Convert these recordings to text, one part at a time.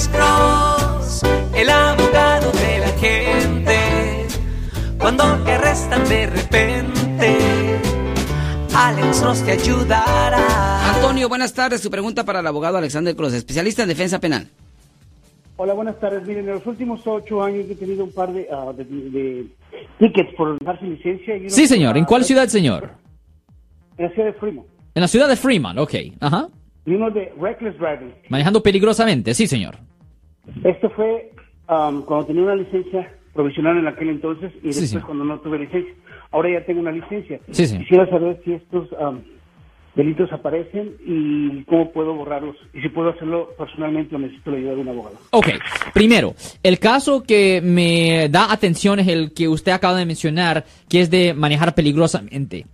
Alex Cross, el abogado de la gente. Cuando te arrestan de repente, Alex Cross te ayudará. Antonio, buenas tardes. Su pregunta para el abogado Alexander Cross, especialista en defensa penal. Hola, buenas tardes. Miren, en los últimos ocho años he tenido un par de, ah, de- de tickets por darse licencia. y Sí, señor. ¿En cuál ciudad, señor? En la ciudad de Fremont. En la ciudad de Fremont, ok. Ajá. Y uno de reckless driving. Manejando peligrosamente, sí, señor. Esto fue am, cuando tenía una licencia provisional en aquel entonces y Sí, después sí. cuando no tuve licencia. Ahora ya tengo una licencia. Sí. Quisiera saber si estos am, delitos aparecen y cómo puedo borrarlos. Y si puedo hacerlo personalmente o necesito la ayuda de un abogado. Ok, primero, el caso que me da atención es el que usted acaba de mencionar, que es de manejar peligrosamente.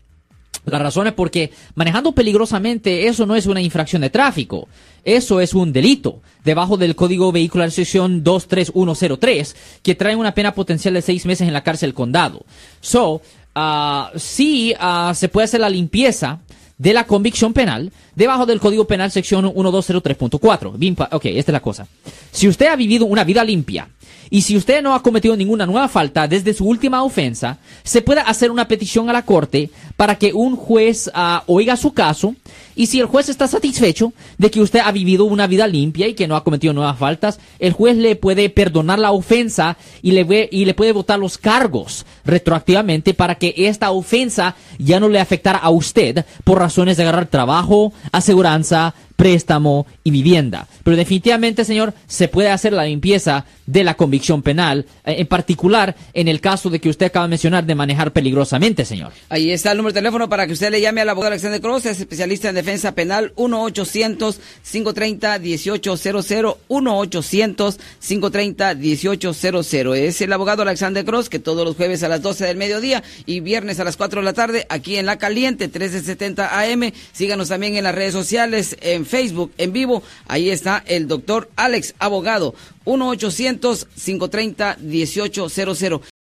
La razón es porque manejando peligrosamente eso no es una infracción de tráfico, eso es un delito debajo del Código Vehicular sección 23103 que trae una pena potencial de seis meses en la cárcel condado. So, ah, sí ah, se puede hacer la limpieza de la convicción penal debajo del Código Penal sección 1203.4. Bien, pa- Ok, esta es la cosa. Si usted ha vivido una vida limpia y si usted no ha cometido ninguna nueva falta desde su última ofensa, se puede hacer una petición a la corte para que un juez ah, oiga su caso y si el juez está satisfecho de que usted ha vivido una vida limpia y que no ha cometido nuevas faltas, el juez le puede perdonar la ofensa y le, ve- y le puede votar los cargos retroactivamente para que esta ofensa ya no le afectara a usted por razones de agarrar trabajo, aseguranza, préstamo y vivienda. Pero definitivamente, señor, se puede hacer la limpieza de la convicción penal, eh, en particular en el caso de que usted acaba de mencionar de manejar peligrosamente, señor. Ahí está el número de teléfono para que usted le llame al abogado Alexander Cross, es especialista en defensa penal, 1-800-530-1800, 1-800-530-1800. Es el abogado Alexander Cross que todos los jueves a las 12 del mediodía y viernes a las 4 de la tarde aquí en La Caliente, 1370 AM. Síganos también en las redes sociales, Facebook, en vivo. Ahí está el doctor Alex, abogado, 1-800-530-1800.